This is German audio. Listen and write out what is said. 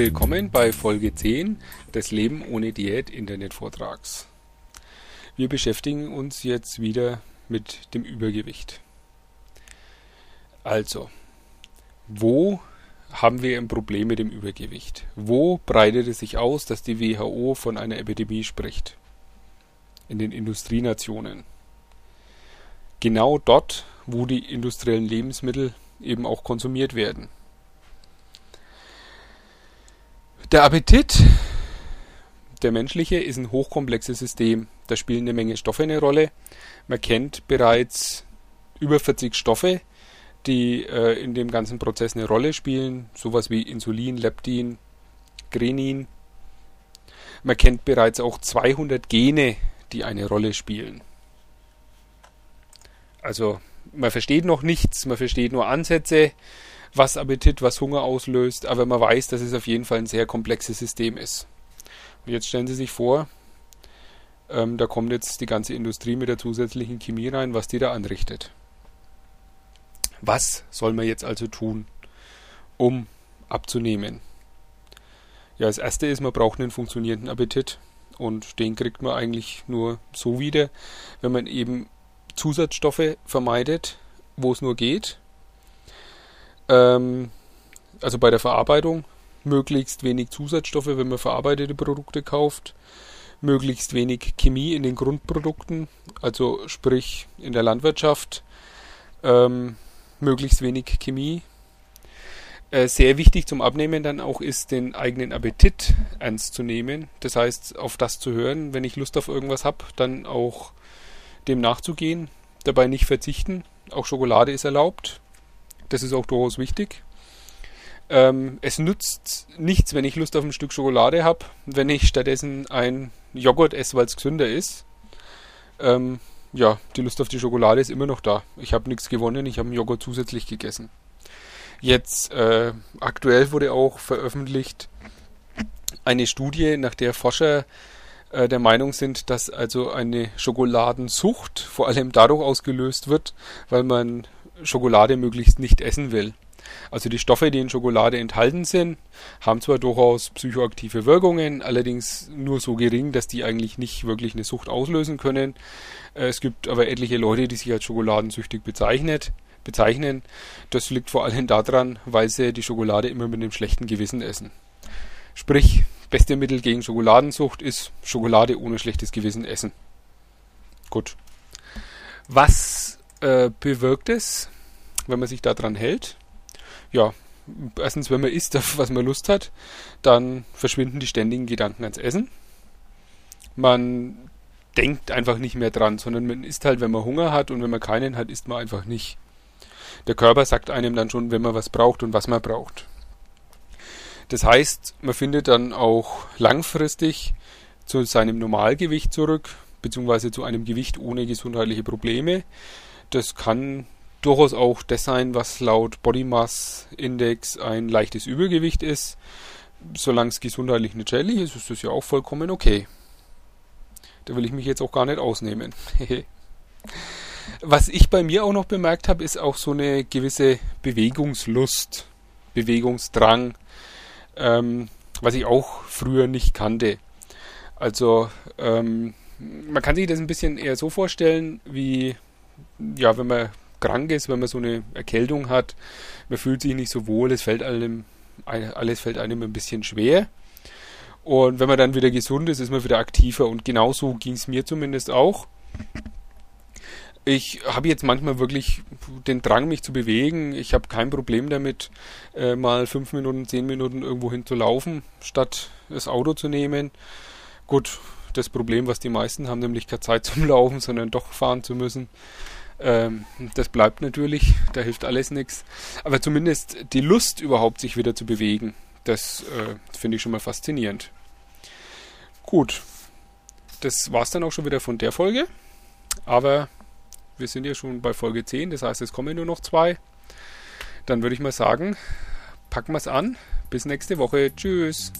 Willkommen bei Folge 10 des Leben ohne Diät Internetvortrags. Wir beschäftigen uns jetzt wieder mit dem Übergewicht. Also, wo haben wir ein Problem mit dem Übergewicht? Wo breitet es sich aus, dass die WHO von einer Epidemie spricht? In den Industrienationen. Genau dort, wo die industriellen Lebensmittel eben auch konsumiert werden. Der Appetit, der menschliche, ist ein hochkomplexes System. Da spielen eine Menge Stoffe eine Rolle. Man kennt bereits über 40 Stoffe, die äh, in dem ganzen Prozess eine Rolle spielen. Sowas wie Insulin, Leptin, Grenin. Man kennt bereits auch 200 Gene, die eine Rolle spielen. Also man versteht noch nichts, man versteht nur Ansätze was Appetit, was Hunger auslöst, aber man weiß, dass es auf jeden Fall ein sehr komplexes System ist. Und jetzt stellen Sie sich vor, ähm, da kommt jetzt die ganze Industrie mit der zusätzlichen Chemie rein, was die da anrichtet. Was soll man jetzt also tun, um abzunehmen? Ja, das erste ist, man braucht einen funktionierenden Appetit und den kriegt man eigentlich nur so wieder, wenn man eben Zusatzstoffe vermeidet, wo es nur geht ähm, also bei der Verarbeitung möglichst wenig Zusatzstoffe, wenn man verarbeitete Produkte kauft, möglichst wenig Chemie in den Grundprodukten, also sprich in der Landwirtschaft, ähm, möglichst wenig Chemie. Äh, sehr wichtig zum Abnehmen dann auch ist, den eigenen Appetit ernst zu nehmen. Das heißt, auf das zu hören, wenn ich Lust auf irgendwas habe, dann auch dem nachzugehen, dabei nicht verzichten. Auch Schokolade ist erlaubt. Das ist auch durchaus wichtig. Ähm, es nützt nichts, wenn ich Lust auf ein Stück Schokolade habe, wenn ich stattdessen ein Joghurt esse, weil es gesünder ist. Ähm, ja, die Lust auf die Schokolade ist immer noch da. Ich habe nichts gewonnen, ich habe einen Joghurt zusätzlich gegessen. Jetzt, äh, aktuell wurde auch veröffentlicht eine Studie, nach der Forscher äh, der Meinung sind, dass also eine Schokoladensucht vor allem dadurch ausgelöst wird, weil man Schokolade möglichst nicht essen will. Also die Stoffe, die in Schokolade enthalten sind, haben zwar durchaus psychoaktive Wirkungen, allerdings nur so gering, dass die eigentlich nicht wirklich eine Sucht auslösen können. Äh, es gibt aber etliche Leute, die sich als schokoladensüchtig bezeichnet, bezeichnen. Das liegt vor allem daran, weil sie die Schokolade immer mit einem schlechten Gewissen essen. Sprich, beste Mittel gegen Schokoladensucht ist Schokolade ohne schlechtes Gewissen essen. Gut. Was äh, bewirkt es, wenn man sich daran hält? Ja, erstens, wenn man isst, auf was man Lust hat, dann verschwinden die ständigen Gedanken ans Essen. Man denkt einfach nicht mehr dran, sondern man isst halt, wenn man Hunger hat und wenn man keinen hat, isst man einfach nicht. Der Körper sagt einem dann schon, wenn man was braucht und was man braucht. Das heißt, man findet dann auch langfristig zu seinem Normalgewicht zurück, beziehungsweise zu einem Gewicht ohne gesundheitliche Probleme. Das kann durchaus auch das sein, was laut Body Mass Index ein leichtes Übergewicht ist. Solange es gesundheitlich nicht schädlich ist, ist das ja auch vollkommen okay. Da will ich mich jetzt auch gar nicht ausnehmen. was ich bei mir auch noch bemerkt habe, ist auch so eine gewisse Bewegungslust, Bewegungsdrang, ähm, was ich auch früher nicht kannte. Also ähm, man kann sich das ein bisschen eher so vorstellen, wie ja, wenn man krank ist, wenn man so eine Erkältung hat, man fühlt sich nicht so wohl, es fällt einem, alles fällt einem ein bisschen schwer. Und wenn man dann wieder gesund ist, ist man wieder aktiver. Und genauso ging es mir zumindest auch. Ich habe jetzt manchmal wirklich den Drang, mich zu bewegen. Ich habe kein Problem damit, äh, mal fünf Minuten, zehn Minuten irgendwo hin zu laufen, statt das Auto zu nehmen. Gut, das Problem, was die meisten haben, nämlich keine Zeit zum Laufen, sondern doch fahren zu müssen. Ähm, das bleibt natürlich, da hilft alles nichts. Aber zumindest die Lust überhaupt, sich wieder zu bewegen, das äh, finde ich schon mal faszinierend. Gut, das war es dann auch schon wieder von der Folge. Aber wir sind ja schon bei Folge 10, das heißt, es kommen nur noch zwei. Dann würde ich mal sagen, packen wir es an. Bis nächste Woche. Tschüss.